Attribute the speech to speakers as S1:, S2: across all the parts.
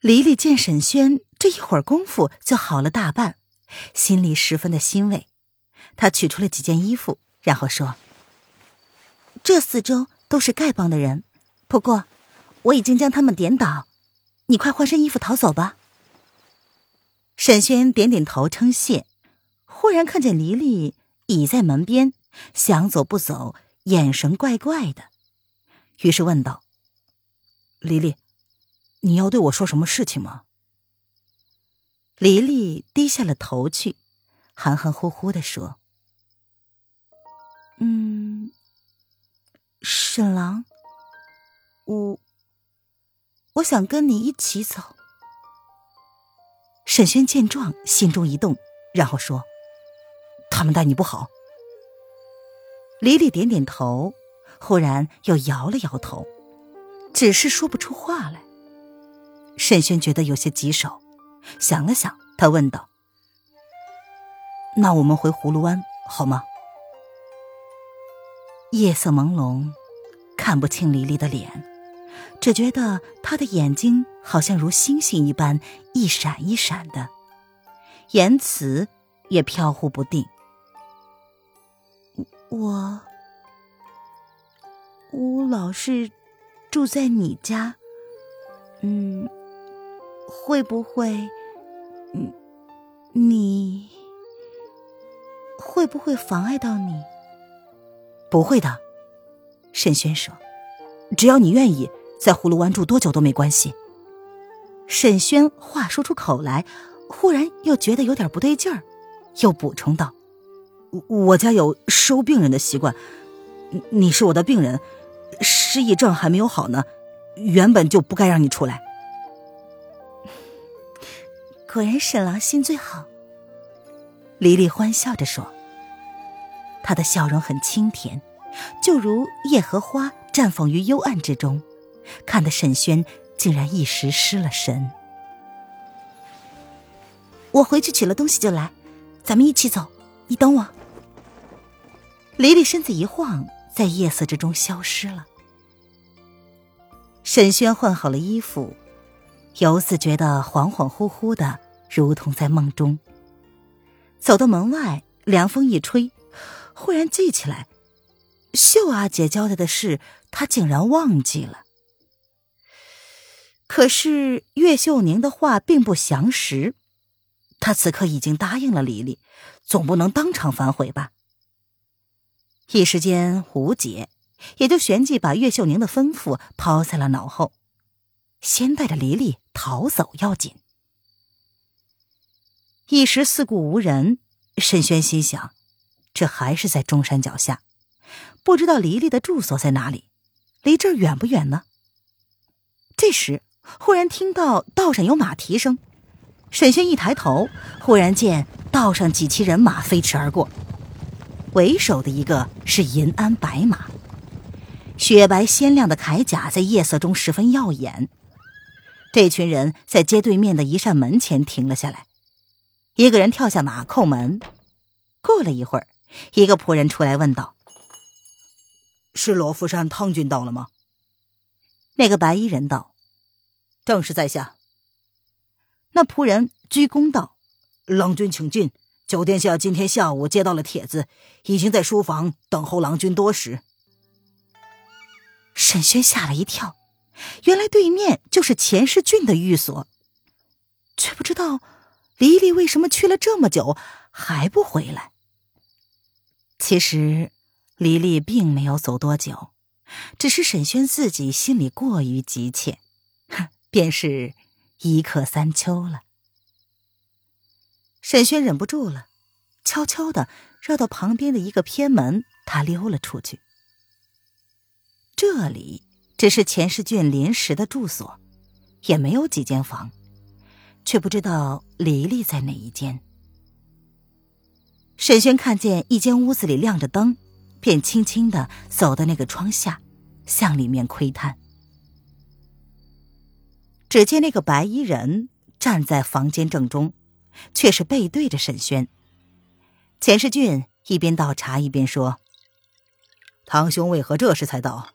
S1: 黎黎见沈轩这一会儿功夫就好了大半，心里十分的欣慰。他取出了几件衣服，然后说：“这四周都是丐帮的人，不过我已经将他们点倒，你快换身衣服逃走吧。”沈轩点点头称谢，忽然看见黎黎倚在门边，想走不走，眼神怪怪的，于是问道：“
S2: 黎黎。”你要对我说什么事情吗？
S1: 黎黎低下了头去，含含糊糊的说：“嗯，沈郎，我我想跟你一起走。”沈轩见状，心中一动，然后说：“
S2: 他们待你不好。”
S1: 黎黎点点头，忽然又摇了摇头，只是说不出话来。沈轩觉得有些棘手，想了想，他问道：“
S2: 那我们回葫芦湾好吗？”
S1: 夜色朦胧，看不清黎黎的脸，只觉得她的眼睛好像如星星一般一闪一闪的，言辞也飘忽不定。我，我老是住在你家，嗯。会不会，嗯，你会不会妨碍到你？
S2: 不会的，沈轩说：“只要你愿意，在葫芦湾住多久都没关系。”
S1: 沈轩话说出口来，忽然又觉得有点不对劲儿，又补充道：“
S2: 我家有收病人的习惯，你是我的病人，失忆症还没有好呢，原本就不该让你出来。”
S1: 果然沈郎心最好。黎黎欢笑着说：“她的笑容很清甜，就如夜荷花绽放于幽暗之中，看得沈轩竟然一时失了神。”我回去取了东西就来，咱们一起走。你等我。黎黎身子一晃，在夜色之中消失了。沈轩换好了衣服。犹自觉得恍恍惚惚的，如同在梦中。走到门外，凉风一吹，忽然记起来，秀阿姐交代的事，他竟然忘记了。可是岳秀宁的话并不详实，他此刻已经答应了李丽，总不能当场反悔吧？一时间无解，也就旋即把岳秀宁的吩咐抛在了脑后。先带着黎黎逃走要紧。一时四顾无人，沈轩心想，这还是在中山脚下，不知道黎黎的住所在哪里，离这儿远不远呢？这时，忽然听到道上有马蹄声，沈轩一抬头，忽然见道上几骑人马飞驰而过，为首的一个是银鞍白马，雪白鲜亮的铠甲在夜色中十分耀眼。这群人在街对面的一扇门前停了下来，一个人跳下马叩门。过了一会儿，一个仆人出来问道：“
S2: 是罗浮山汤君到了吗？”
S1: 那个白衣人道：“正是在下。”那仆人鞠躬道：“
S2: 郎君请进，九殿下今天下午接到了帖子，已经在书房等候郎君多时。”
S1: 沈轩吓了一跳。原来对面就是钱世俊的寓所，却不知道黎黎为什么去了这么久还不回来。其实黎黎并没有走多久，只是沈轩自己心里过于急切，便是一刻三秋了。沈轩忍不住了，悄悄的绕到旁边的一个偏门，他溜了出去。这里。只是钱世俊临时的住所，也没有几间房，却不知道黎黎在哪一间。沈轩看见一间屋子里亮着灯，便轻轻的走到那个窗下，向里面窥探。只见那个白衣人站在房间正中，却是背对着沈轩。钱世俊一边倒茶一边说：“
S2: 堂兄为何这时才到？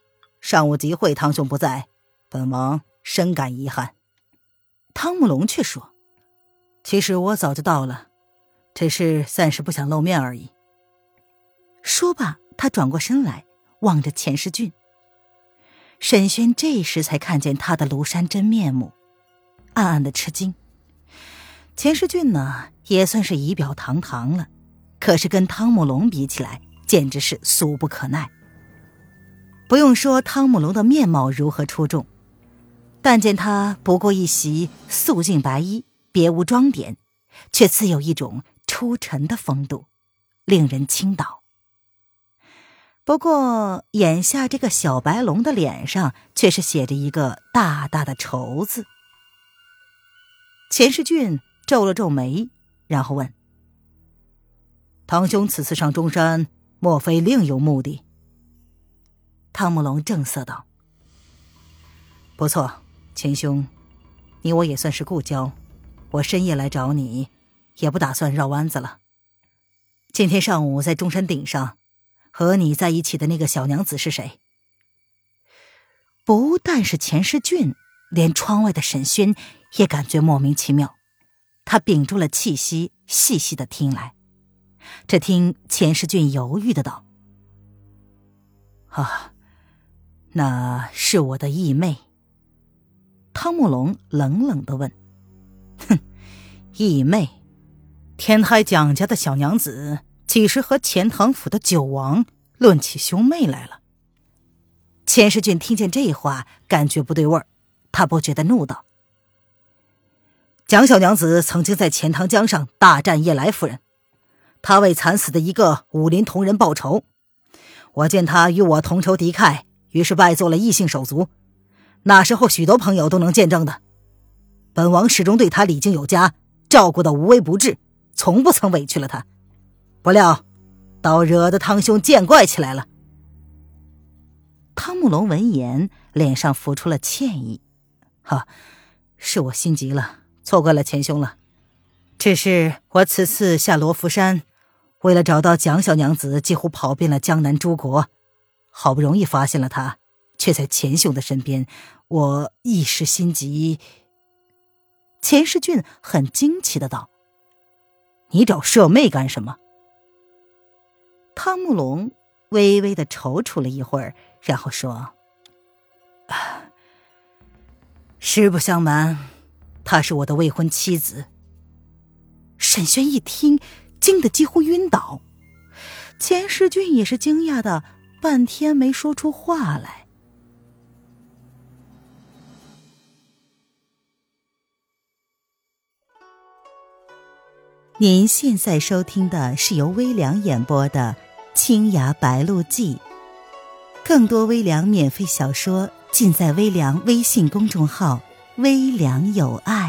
S2: 上午集会，堂兄不在，本王深感遗憾。”
S1: 汤姆龙却说：“
S2: 其实我早就到了。”只是暂时不想露面而已。
S1: 说罢，他转过身来，望着钱世俊。沈轩这时才看见他的庐山真面目，暗暗的吃惊。钱世俊呢，也算是仪表堂堂了，可是跟汤姆龙比起来，简直是俗不可耐。不用说汤姆龙的面貌如何出众，但见他不过一袭素净白衣，别无装点，却自有一种。出尘的风度，令人倾倒。不过，眼下这个小白龙的脸上却是写着一个大大的愁字。钱世俊皱了皱眉，然后问：“
S2: 堂兄此次上中山，莫非另有目的？”
S1: 汤姆龙正色道：“
S2: 不错，钱兄，你我也算是故交，我深夜来找你。”也不打算绕弯子了。今天上午在中山顶上，和你在一起的那个小娘子是谁？
S1: 不但是钱世俊，连窗外的沈轩也感觉莫名其妙。他屏住了气息，细细的听来。只听钱世俊犹豫的道：“
S2: 啊，那是我的义妹。”
S1: 汤姆龙冷冷的问：“
S2: 哼，义妹？”天台蒋家的小娘子，几时和钱塘府的九王论起兄妹来了？
S1: 钱世俊听见这话，感觉不对味儿，他不觉得怒道：“
S2: 蒋小娘子曾经在钱塘江上大战叶来夫人，她为惨死的一个武林同人报仇。我见她与我同仇敌忾，于是拜做了异姓手足。那时候许多朋友都能见证的。本王始终对他礼敬有加，照顾的无微不至。”从不曾委屈了他，不料，倒惹得堂兄见怪起来了。
S1: 汤慕龙闻言，脸上浮出了歉意：“
S2: 哈，是我心急了，错怪了前兄了。只是我此次下罗浮山，为了找到蒋小娘子，几乎跑遍了江南诸国，好不容易发现了她，却在钱兄的身边，我一时心急。”
S1: 钱世俊很惊奇的道。
S2: 你找舍妹干什么？
S1: 汤慕龙微微的踌躇了一会儿，然后说：“
S2: 实不相瞒，她是我的未婚妻子。”
S1: 沈轩一听，惊得几乎晕倒。钱世俊也是惊讶的，半天没说出话来。您现在收听的是由微凉演播的《青崖白鹿记》，更多微凉免费小说尽在微凉微信公众号“微凉有爱”。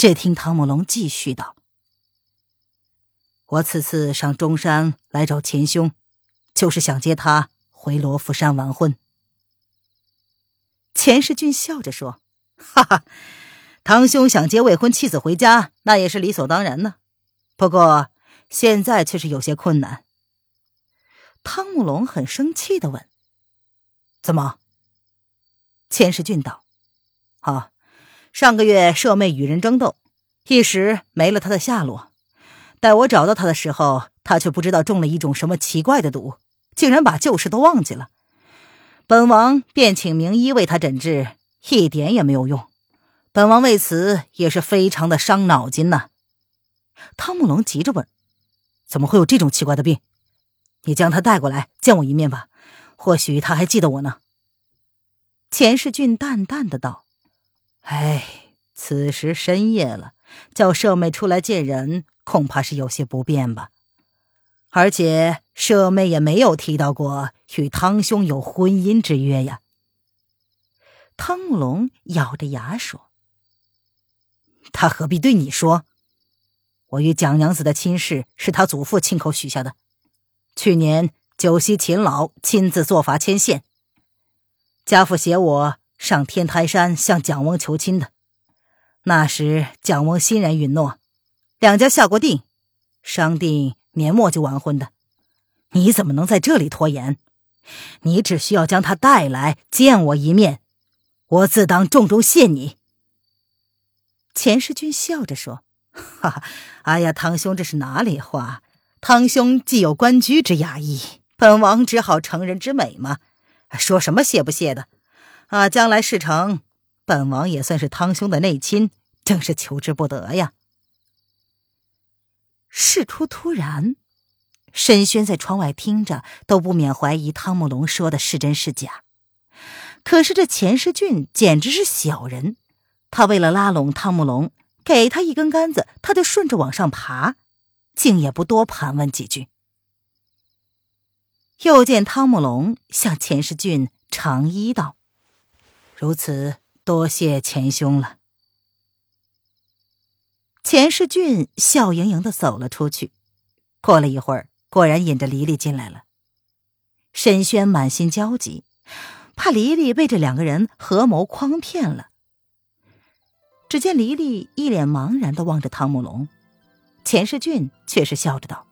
S1: 只听唐慕龙继续道：“
S2: 我此次上中山来找钱兄。”就是想接他回罗浮山完婚。
S1: 钱世俊笑着说：“
S2: 哈哈，堂兄想接未婚妻子回家，那也是理所当然呢。不过现在却是有些困难。”
S1: 汤姆龙很生气的问：“
S2: 怎么？”
S1: 钱世俊道：“
S2: 啊，上个月舍妹与人争斗，一时没了她的下落。待我找到她的时候，她却不知道中了一种什么奇怪的毒。”竟然把旧事都忘记了，本王便请名医为他诊治，一点也没有用。本王为此也是非常的伤脑筋呢。
S1: 汤姆龙急着问：“
S2: 怎么会有这种奇怪的病？你将他带过来见我一面吧，或许他还记得我呢。”
S1: 钱世俊淡淡的道：“
S2: 哎，此时深夜了，叫舍妹出来见人，恐怕是有些不便吧。而且舍妹也没有提到过与汤兄有婚姻之约呀。
S1: 汤龙咬着牙说：“
S2: 他何必对你说？我与蒋娘子的亲事是他祖父亲口许下的。去年九溪秦老亲自做法牵线，家父写我上天台山向蒋翁求亲的。那时蒋翁欣然允诺，两家下过定，商定年末就完婚的。你怎么能在这里拖延？你只需要将他带来见我一面。”我自当重重谢你。
S1: 钱世俊笑着说：“
S2: 哈哈，哎呀，堂兄这是哪里话？堂兄既有官居之雅意，本王只好成人之美嘛。说什么谢不谢的？啊，将来事成，本王也算是堂兄的内亲，正是求之不得呀。”
S1: 事出突然，沈轩在窗外听着，都不免怀疑汤姆龙说的是真是假。可是这钱世俊简直是小人，他为了拉拢汤姆龙，给他一根杆子，他就顺着往上爬，竟也不多盘问几句。又见汤姆龙向钱世俊长揖道：“
S2: 如此，多谢钱兄了。”
S1: 钱世俊笑盈盈的走了出去。过了一会儿，果然引着黎黎进来了。沈轩满心焦急。怕黎黎被这两个人合谋诓骗了。只见黎黎一脸茫然的望着汤姆龙，钱世俊却是笑着道：“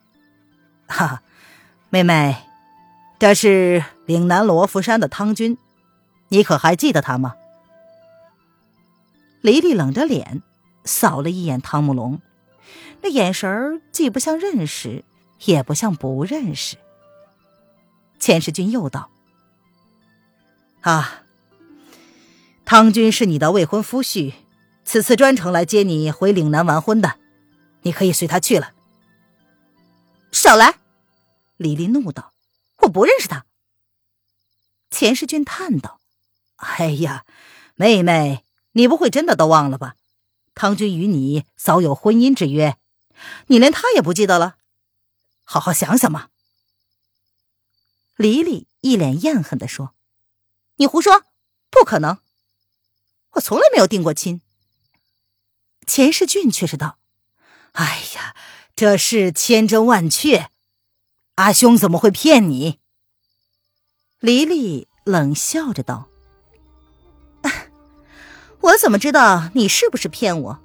S2: 哈，妹妹，这是岭南罗浮山的汤君，你可还记得他吗？”
S1: 黎黎冷着脸扫了一眼汤姆龙，那眼神儿既不像认识，也不像不认识。钱世军又道。
S2: 啊，汤君是你的未婚夫婿，此次专程来接你回岭南完婚的，你可以随他去了。
S1: 少来！李丽怒道：“我不认识他。”
S2: 钱世军叹道：“哎呀，妹妹，你不会真的都忘了吧？汤军与你早有婚姻之约，你连他也不记得了？好好想想嘛。”
S1: 李丽一脸厌恨的说。你胡说，不可能！我从来没有定过亲。
S2: 钱世俊却是道：“哎呀，这事千真万确，阿兄怎么会骗你？”
S1: 黎黎冷笑着道：“我怎么知道你是不是骗我？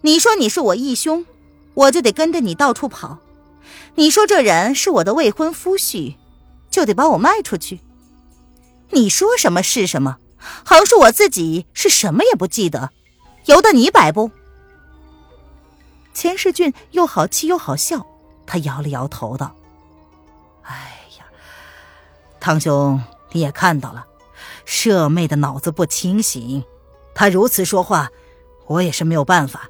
S1: 你说你是我义兄，我就得跟着你到处跑；你说这人是我的未婚夫婿，就得把我卖出去。”你说什么是什么，横竖我自己是什么也不记得，由得你摆布。钱世俊又好气又好笑，他摇了摇头道：“
S2: 哎呀，堂兄你也看到了，舍妹的脑子不清醒，她如此说话，我也是没有办法。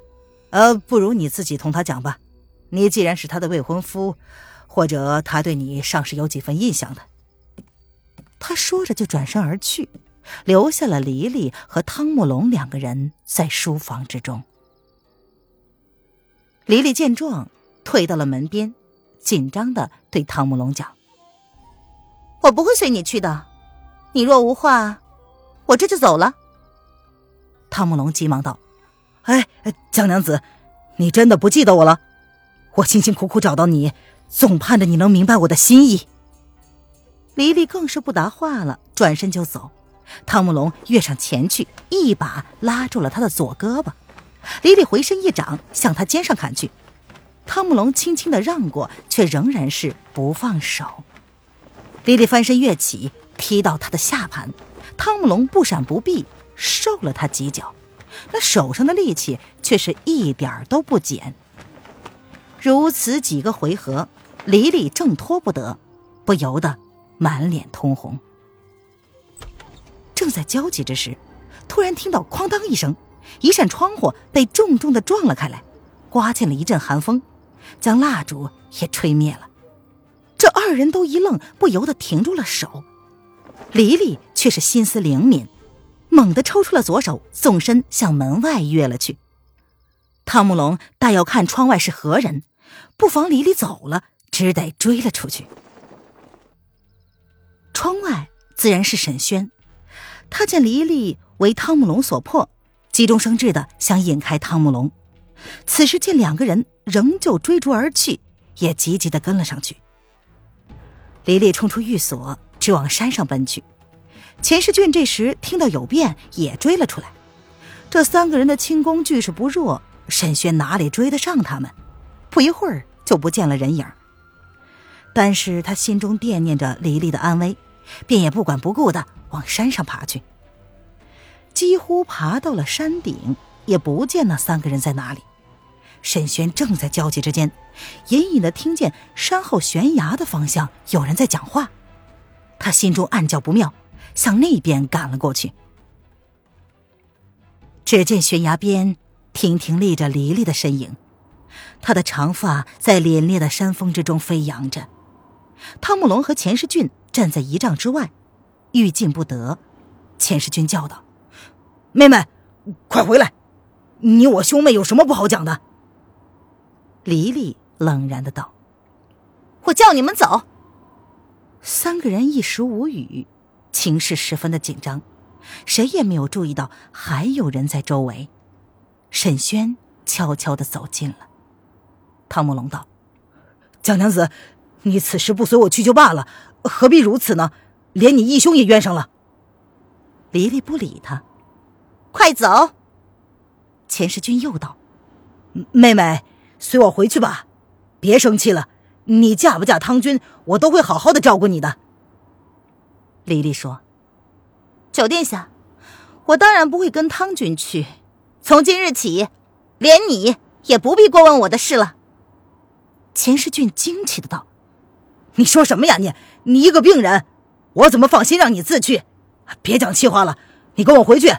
S2: 呃，不如你自己同她讲吧，你既然是她的未婚夫，或者她对你尚是有几分印象的。”
S1: 他说着就转身而去，留下了黎黎和汤姆龙两个人在书房之中。黎黎见状，退到了门边，紧张的对汤姆龙讲：“我不会随你去的，你若无话，我这就走了。”
S2: 汤姆龙急忙道：“哎，江娘子，你真的不记得我了？我辛辛苦苦找到你，总盼着你能明白我的心意。”
S1: 黎黎更是不答话了，转身就走。汤姆龙跃上前去，一把拉住了他的左胳膊。黎黎回身一掌向他肩上砍去，汤姆龙轻轻的让过，却仍然是不放手。黎黎翻身跃起，踢到他的下盘，汤姆龙不闪不避，受了他几脚，那手上的力气却是一点都不减。如此几个回合，黎黎挣脱不得，不由得。满脸通红，正在焦急之时，突然听到“哐当”一声，一扇窗户被重重的撞了开来，刮进了一阵寒风，将蜡烛也吹灭了。这二人都一愣，不由得停住了手。黎黎却是心思灵敏，猛地抽出了左手，纵身向门外跃了去。汤姆龙大要看窗外是何人，不妨离离走了，只得追了出去。窗外自然是沈轩，他见黎黎为汤姆龙所迫，急中生智的想引开汤姆龙。此时见两个人仍旧追逐而去，也急急的跟了上去。黎黎冲出寓所，直往山上奔去。钱世俊这时听到有变，也追了出来。这三个人的轻功俱是不弱，沈轩哪里追得上他们？不一会儿就不见了人影。但是他心中惦念着黎黎的安危，便也不管不顾的往山上爬去。几乎爬到了山顶，也不见那三个人在哪里。沈轩正在焦急之间，隐隐的听见山后悬崖的方向有人在讲话，他心中暗叫不妙。向那边赶了过去，只见悬崖边亭亭立着黎黎的身影，她的长发在凛冽的山风之中飞扬着。汤姆龙和钱世俊站在一丈之外，欲进不得。钱世俊叫道：“
S2: 妹妹，快回来！你我兄妹有什么不好讲的？”
S1: 黎黎冷然的道：“我叫你们走。”三个人一时无语。情势十分的紧张，谁也没有注意到还有人在周围。沈轩悄悄的走近了。汤姆龙道：“
S2: 蒋娘子，你此时不随我去就罢了，何必如此呢？连你义兄也冤上了。”
S1: 黎黎不理他，快走。钱世军又道：“
S2: 妹妹，随我回去吧，别生气了。你嫁不嫁汤君，我都会好好的照顾你的。”
S1: 黎黎说：“九殿下，我当然不会跟汤君去。从今日起，连你也不必过问我的事了。”钱世俊惊奇的道：“
S2: 你说什么呀？你你一个病人，我怎么放心让你自去？别讲气话了，你跟我回去，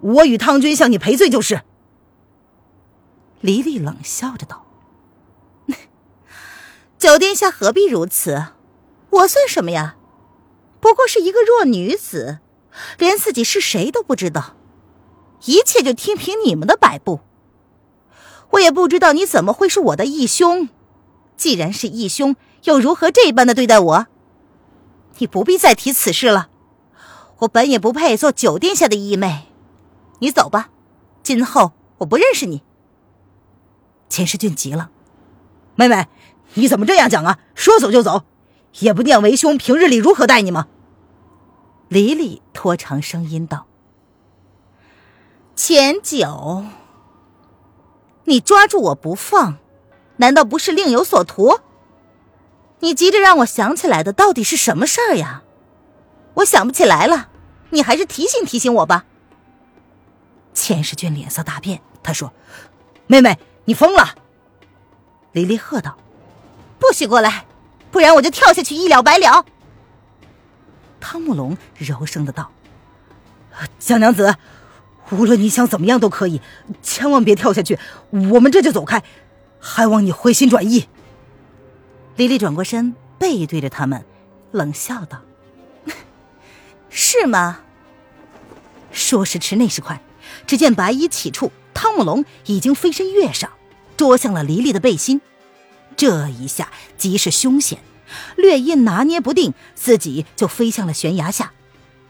S2: 我与汤君向你赔罪就是。”
S1: 黎黎冷笑着道：“ 九殿下何必如此？我算什么呀？”不过是一个弱女子，连自己是谁都不知道，一切就听凭你们的摆布。我也不知道你怎么会是我的义兄，既然是义兄，又如何这般的对待我？你不必再提此事了。我本也不配做九殿下的义妹，你走吧，今后我不认识你。钱世俊急了：“
S2: 妹妹，你怎么这样讲啊？说走就走？”也不念为兄平日里如何待你吗？
S1: 黎黎拖长声音道：“钱九，你抓住我不放，难道不是另有所图？你急着让我想起来的到底是什么事儿呀？我想不起来了，你还是提醒提醒我吧。”钱世俊脸色大变，他说：“
S2: 妹妹，你疯了！”
S1: 黎黎喝道：“不许过来！”不然我就跳下去一了百了。汤姆龙柔声的道：“
S2: 小娘子，无论你想怎么样都可以，千万别跳下去。我们这就走开，还望你回心转意。”
S1: 丽丽转过身，背对着他们，冷笑道：“ 是吗？”说时迟，那时快，只见白衣起处，汤姆龙已经飞身跃上，捉向了黎黎的背心。这一下极是凶险，略一拿捏不定，自己就飞向了悬崖下，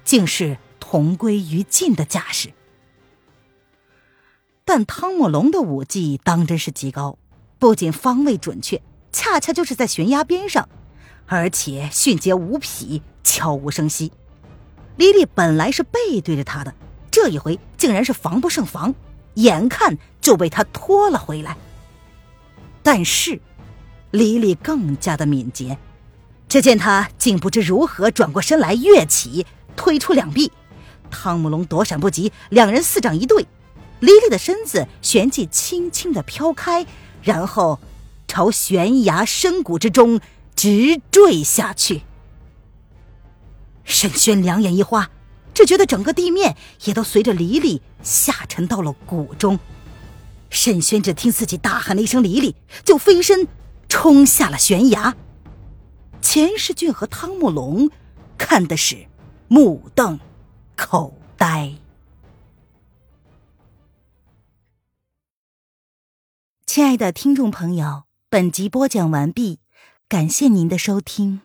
S1: 竟是同归于尽的架势。但汤姆龙的武技当真是极高，不仅方位准确，恰恰就是在悬崖边上，而且迅捷无匹，悄无声息。莉莉本来是背对着他的，这一回竟然是防不胜防，眼看就被他拖了回来。但是。黎黎更加的敏捷，只见他竟不知如何转过身来跃起，推出两臂，汤姆龙躲闪不及，两人四掌一对，黎黎的身子旋即轻轻的飘开，然后朝悬崖深谷之中直坠下去。沈轩两眼一花，只觉得整个地面也都随着黎黎下沉到了谷中。沈轩只听自己大喊了一声“黎黎”，就飞身。冲下了悬崖，钱世俊和汤木龙看的是目瞪口呆。亲爱的听众朋友，本集播讲完毕，感谢您的收听。